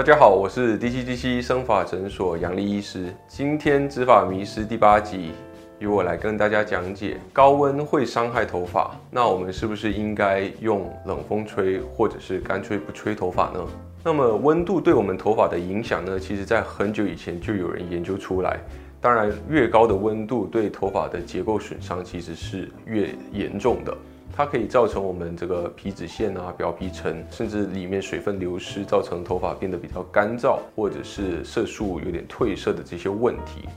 大家好，我是 D C D C 生法诊所杨丽医师。今天执法迷失第八集，由我来跟大家讲解高温会伤害头发，那我们是不是应该用冷风吹，或者是干脆不吹头发呢？那么温度对我们头发的影响呢？其实在很久以前就有人研究出来。当然，越高的温度对头发的结构损伤其实是越严重的。它可以造成我们这个皮脂腺啊、表皮层，甚至里面水分流失，造成头发变得比较干燥，或者是色素有点褪色的这些问题。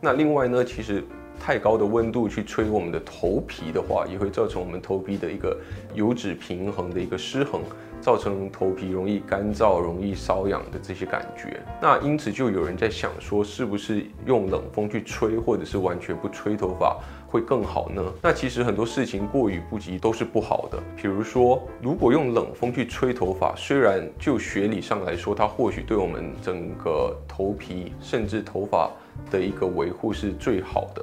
那另外呢，其实太高的温度去吹我们的头皮的话，也会造成我们头皮的一个油脂平衡的一个失衡，造成头皮容易干燥、容易瘙痒的这些感觉。那因此就有人在想说，是不是用冷风去吹，或者是完全不吹头发？会更好呢？那其实很多事情过于不及都是不好的。比如说，如果用冷风去吹头发，虽然就学理上来说，它或许对我们整个头皮甚至头发的一个维护是最好的，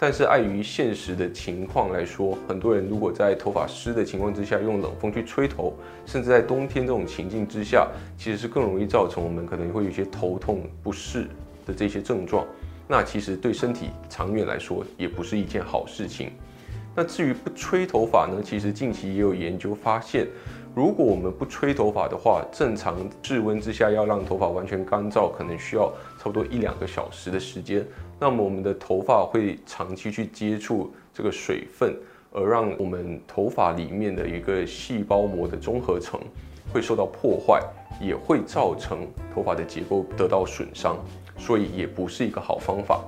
但是碍于现实的情况来说，很多人如果在头发湿的情况之下用冷风去吹头，甚至在冬天这种情境之下，其实是更容易造成我们可能会有一些头痛不适的这些症状。那其实对身体长远来说也不是一件好事情。那至于不吹头发呢？其实近期也有研究发现，如果我们不吹头发的话，正常室温之下要让头发完全干燥，可能需要差不多一两个小时的时间。那么我们的头发会长期去接触这个水分，而让我们头发里面的一个细胞膜的中合层会受到破坏，也会造成头发的结构得到损伤。所以也不是一个好方法。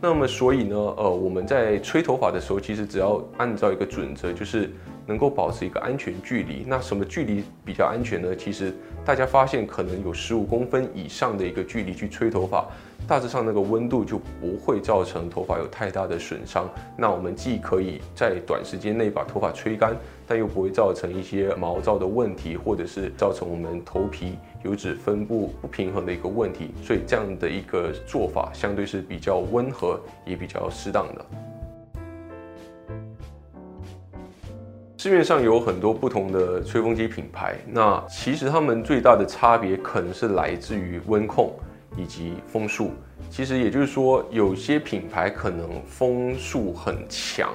那么，所以呢，呃，我们在吹头发的时候，其实只要按照一个准则，就是能够保持一个安全距离。那什么距离比较安全呢？其实大家发现，可能有十五公分以上的一个距离去吹头发。大致上那个温度就不会造成头发有太大的损伤。那我们既可以在短时间内把头发吹干，但又不会造成一些毛躁的问题，或者是造成我们头皮油脂分布不平衡的一个问题。所以这样的一个做法相对是比较温和，也比较适当的。市面上有很多不同的吹风机品牌，那其实它们最大的差别可能是来自于温控。以及风速，其实也就是说，有些品牌可能风速很强，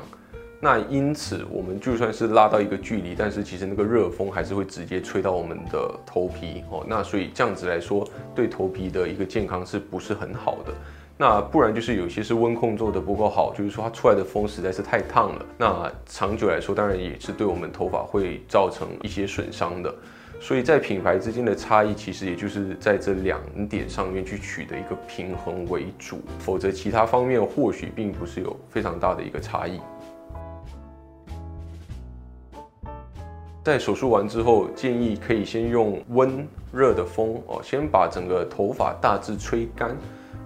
那因此我们就算是拉到一个距离，但是其实那个热风还是会直接吹到我们的头皮哦。那所以这样子来说，对头皮的一个健康是不是很好的？那不然就是有些是温控做的不够好，就是说它出来的风实在是太烫了。那长久来说，当然也是对我们头发会造成一些损伤的。所以在品牌之间的差异，其实也就是在这两点上面去取得一个平衡为主，否则其他方面或许并不是有非常大的一个差异。在手术完之后，建议可以先用温热的风哦，先把整个头发大致吹干。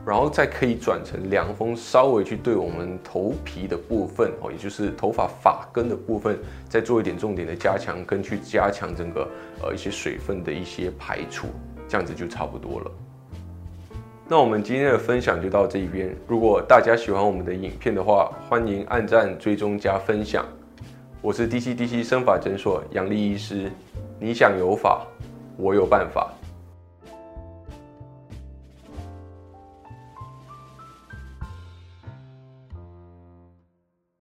然后再可以转成凉风，稍微去对我们头皮的部分哦，也就是头发发根的部分，再做一点重点的加强，跟去加强整个呃一些水分的一些排除，这样子就差不多了。那我们今天的分享就到这一边。如果大家喜欢我们的影片的话，欢迎按赞、追踪、加分享。我是 D C D C 生发诊所杨丽医师，你想有法，我有办法。